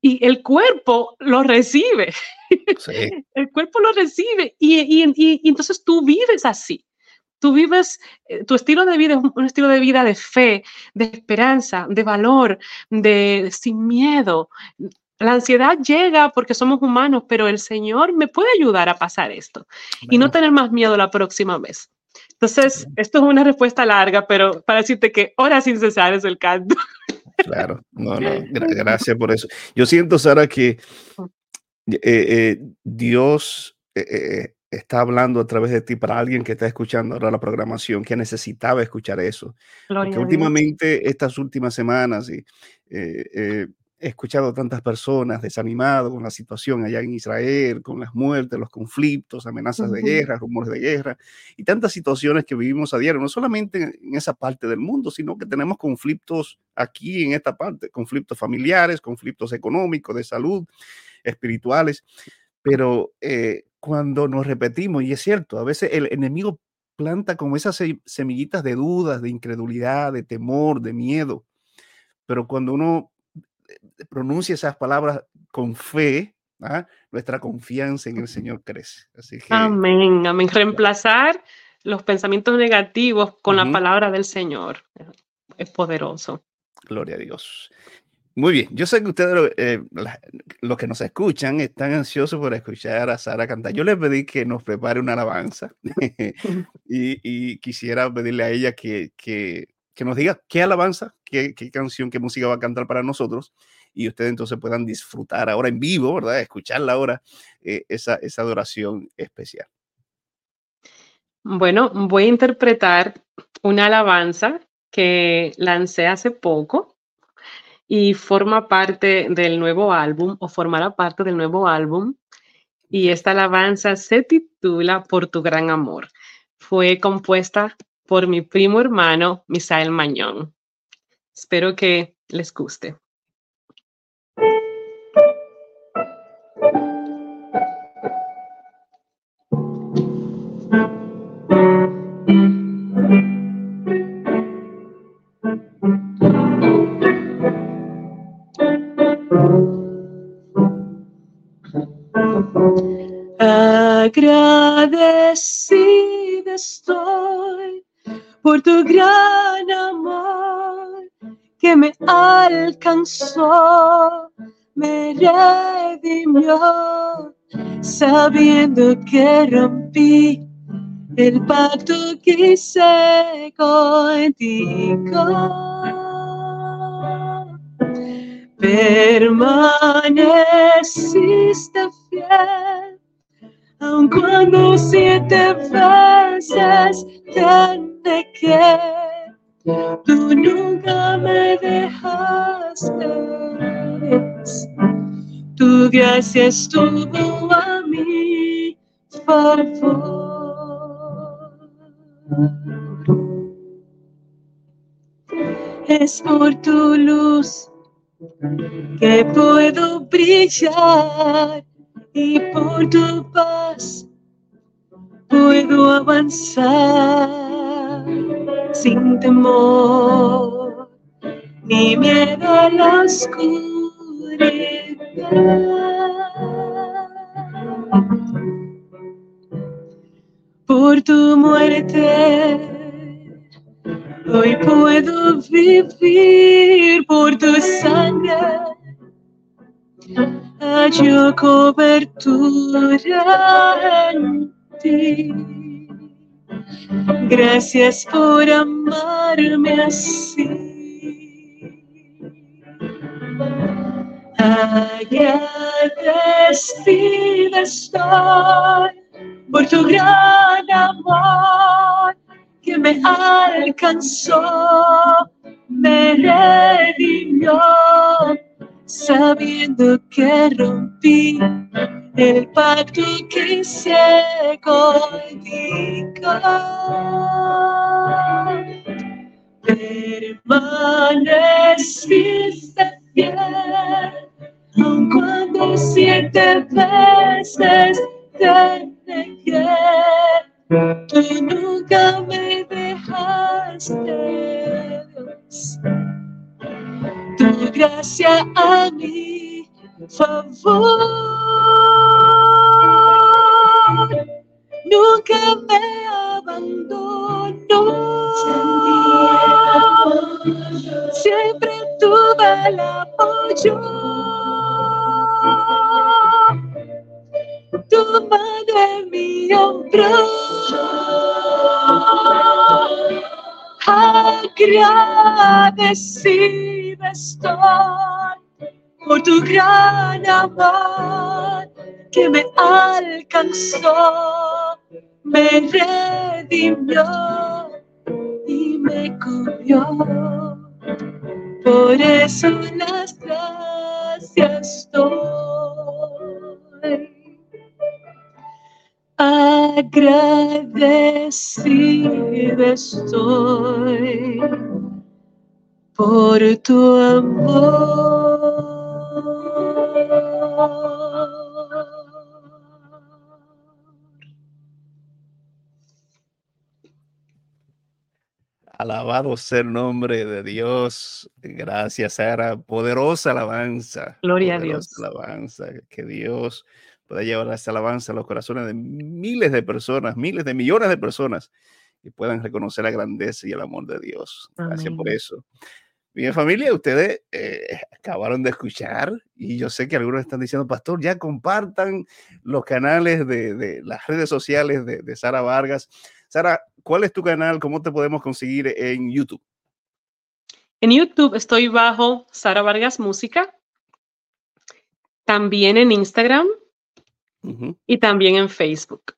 Y el cuerpo lo recibe. el cuerpo lo recibe. Y, y, entonces tú vives así. Tú vives, eh, tu estilo de vida es un estilo de vida de fe, de esperanza, de valor, de sin miedo, la ansiedad llega porque somos humanos, pero el Señor me puede ayudar a pasar esto y no tener más miedo la próxima vez. Entonces, esto es una respuesta larga, pero para decirte que hora sin cesar es el canto. Claro, no, no, gracias por eso. Yo siento, Sara, que eh, eh, Dios eh, está hablando a través de ti para alguien que está escuchando ahora la programación, que necesitaba escuchar eso. Porque últimamente, estas últimas semanas, y, he escuchado tantas personas desanimadas con la situación allá en Israel, con las muertes, los conflictos, amenazas de guerra, rumores de guerra y tantas situaciones que vivimos a diario, no solamente en esa parte del mundo, sino que tenemos conflictos aquí en esta parte, conflictos familiares, conflictos económicos, de salud, espirituales. Pero eh, cuando nos repetimos, y es cierto, a veces el enemigo planta como esas semillitas de dudas, de incredulidad, de temor, de miedo. Pero cuando uno pronuncia esas palabras con fe, ¿ah? nuestra confianza en el Señor crece. Así amén, amén. Reemplazar los pensamientos negativos con la palabra del Señor es poderoso. Gloria a Dios. Muy bien, yo sé que ustedes, eh, los que nos escuchan, están ansiosos por escuchar a Sara cantar. Yo les pedí que nos prepare una alabanza y, quisiera pedirle a ella que, que, que nos diga qué alabanza, qué, qué, canción, qué música va a cantar para nosotros y ustedes entonces puedan disfrutar ahora en vivo, ¿verdad? Escucharla ahora, eh, esa, esa adoración especial. Bueno, voy a interpretar una alabanza que lancé hace poco y forma parte del nuevo álbum o formará parte del nuevo álbum. Y esta alabanza se titula Por tu gran amor. Fue compuesta por mi primo hermano Misael Mañón. Espero que les guste. Agradecida estoy por tu gran amor que me alcanzó, me redimió, sabiendo que rompí el pacto que hice contigo. Permaneciste fiel, aun cuando siete veces te negué, tú nunca me dejaste. Tu gracia estuvo a mi favor. Es por tu luz que puedo brillar y por tu paz puedo avanzar sin temor ni miedo a la oscuridad. Por tu muerte Hoy puedo vivir por tu sangre. Hallo cobertura en ti. Gracias por amarme así. Agradecida estoy por tu gran amor que me alcanzó, me redimió, sabiendo que rompí el pacto que se codificó. Permaneciste fiel, aun cuando siete veces te negué. Tú nunca me dejaste, Dios. Gracia a mi favor. Nunca me abandonó. Siempre tuve el apoyo tu mano en mi hombro. Agradecida estoy por tu gran amor que me alcanzó, me redimió y me cubrió. Por eso las gracias doy. Agradecida estoy por tu amor. Alabado sea el nombre de Dios. Gracias, Sara. Poderosa alabanza. Gloria a Dios. alabanza. Que Dios pueda llevar esta alabanza a los corazones de miles de personas, miles de millones de personas y puedan reconocer la grandeza y el amor de Dios. Gracias por eso. Bien, familia, ustedes eh, acabaron de escuchar y yo sé que algunos están diciendo, pastor, ya compartan los canales de, de las redes sociales de, de Sara Vargas. Sara, ¿cuál es tu canal? ¿Cómo te podemos conseguir en YouTube? En YouTube estoy bajo Sara Vargas Música, también en Instagram y también en Facebook.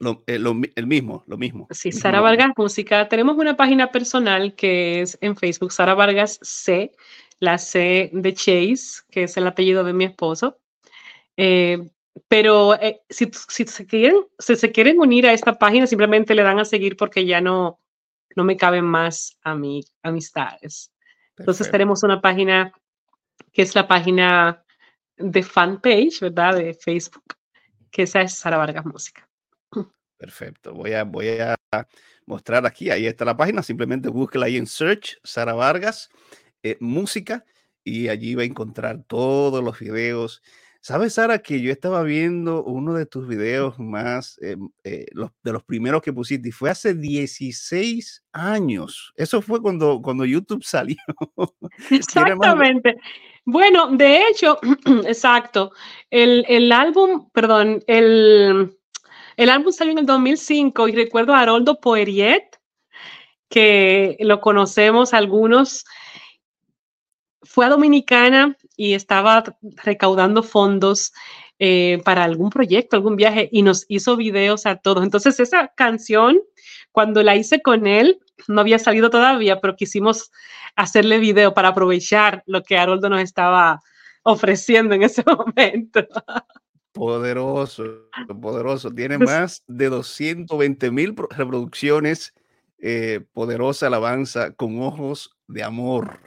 Lo- eh, lo el mismo, lo mismo. Sí, Sara. Vargas Música. Tenemos una página personal que es en Facebook, Sara Vargas C, la C de Chase, que es el apellido de mi esposo. Eh, pero eh, si, si se quieren, si se quieren unir a esta página, simplemente le dan a seguir porque ya no, no me caben más a mi amistades. Entonces Perfecto. tenemos una página que es la página de fanpage, ¿verdad? De Facebook, que esa es Sara Vargas Música. Perfecto. Voy a, voy a mostrar aquí. Ahí está la página. Simplemente búsquela ahí en Search, Sara Vargas, eh, música, y allí va a encontrar todos los videos. ¿Sabes, Sara, que yo estaba viendo uno de tus videos más, eh, eh, de los primeros que pusiste, y fue hace 16 años. Eso fue cuando, cuando YouTube salió. Exactamente. Bueno, de hecho, exacto. El, el álbum, perdón, el, el álbum salió en el 2005 y recuerdo a Haroldo Poiriet, que lo conocemos algunos, fue a Dominicana y estaba recaudando fondos eh, para algún proyecto, algún viaje y nos hizo videos a todos. Entonces esa canción, cuando la hice con él, no había salido todavía, pero quisimos hacerle video para aprovechar lo que Haroldo nos estaba ofreciendo en ese momento. Poderoso, poderoso. Tiene Pues- más de 220 mil pro- reproducciones. eh, poderosa alabanza con ojos de amor.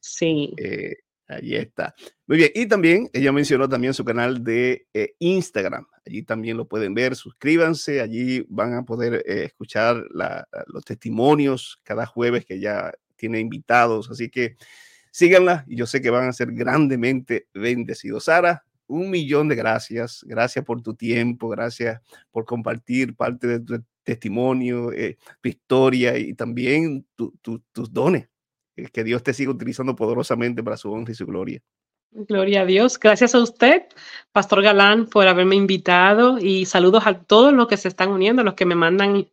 Sí, Eh, allí está. Muy bien. Y también ella mencionó también su canal de eh, Instagram. Allí también lo pueden ver. Suscríbanse. Allí van a poder eh, escuchar la- los testimonios cada jueves que ya tiene invitados. Así que síganla y yo sé que van a ser grandemente bendecidos. Sara, un millón de gracias. Gracias por tu tiempo. Gracias por compartir parte de tu testimonio, eh, tu historia y también tu- tu- tus dones. Eh, Que Dios te siga utilizando poderosamente para su honra y su gloria. gloria a Dios. Gracias a usted, Pastor Galán, por haberme invitado y saludos a todos los que se están uniendo, los que me mandan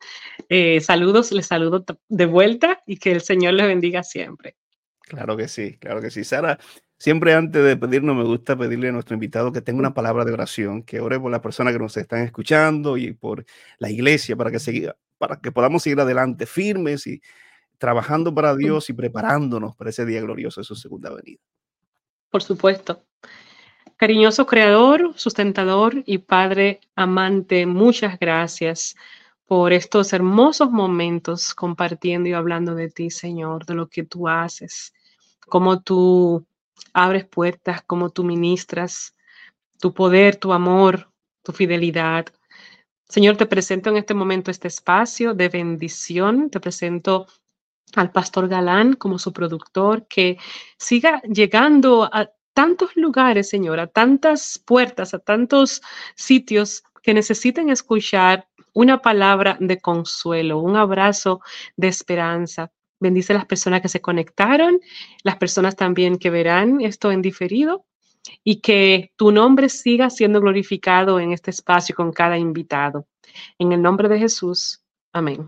eh, saludos, les saludo de vuelta y que el Señor les bendiga siempre. Claro que sí, claro que sí. Sara, siempre antes de pedirnos, me gusta pedirle a nuestro invitado que tenga una palabra de oración, que ore por las personas que nos están escuchando y por la iglesia para que, siga, para que podamos seguir adelante firmes y trabajando para Dios y preparándonos para ese día glorioso de su segunda venida. Por supuesto. Cariñoso Creador, sustentador y Padre amante, muchas gracias por estos hermosos momentos compartiendo y hablando de ti, Señor, de lo que tú haces, cómo tú abres puertas, cómo tú ministras, tu poder, tu amor, tu fidelidad. Señor, te presento en este momento este espacio de bendición, te presento al pastor Galán como su productor, que siga llegando a tantos lugares, Señor, a tantas puertas, a tantos sitios que necesiten escuchar una palabra de consuelo, un abrazo de esperanza. Bendice a las personas que se conectaron, las personas también que verán esto en diferido y que tu nombre siga siendo glorificado en este espacio con cada invitado. En el nombre de Jesús. Amén.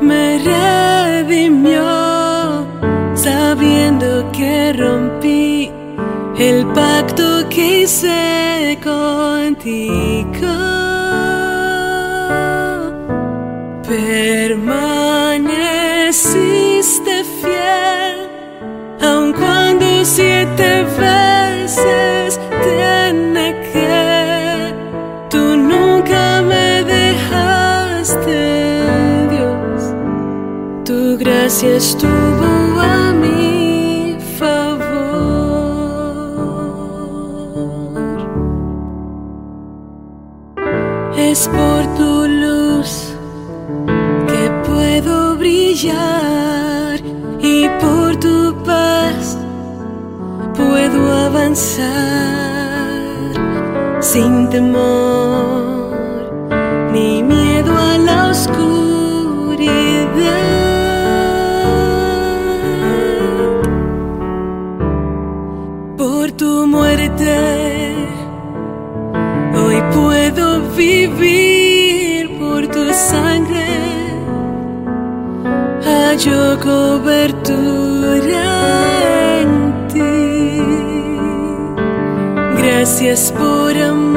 Me redimió, sabiendo que rompí el pacto que hice contigo. Permaneciste fiel aun cuando siete veces tiene gracia estuvo a mi favor. Es por tu luz que puedo brillar y por tu paz puedo avanzar sin temor hoy puedo vivir por tu sangre. Hallo cobertura en ti. Gracias por amarme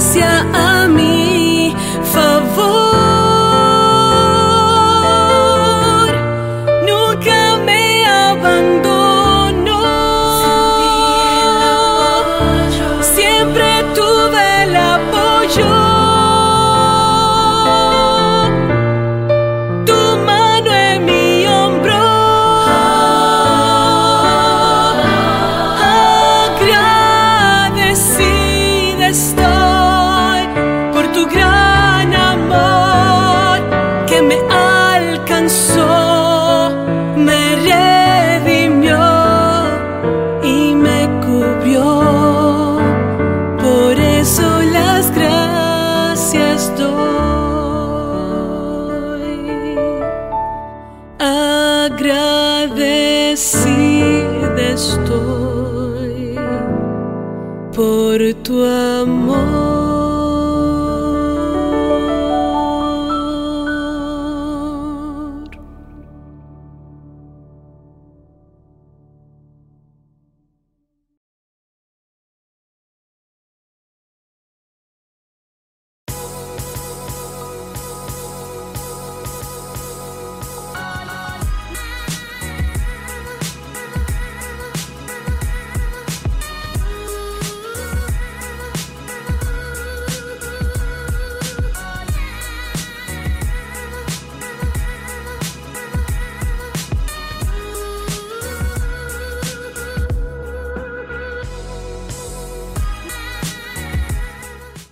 gracia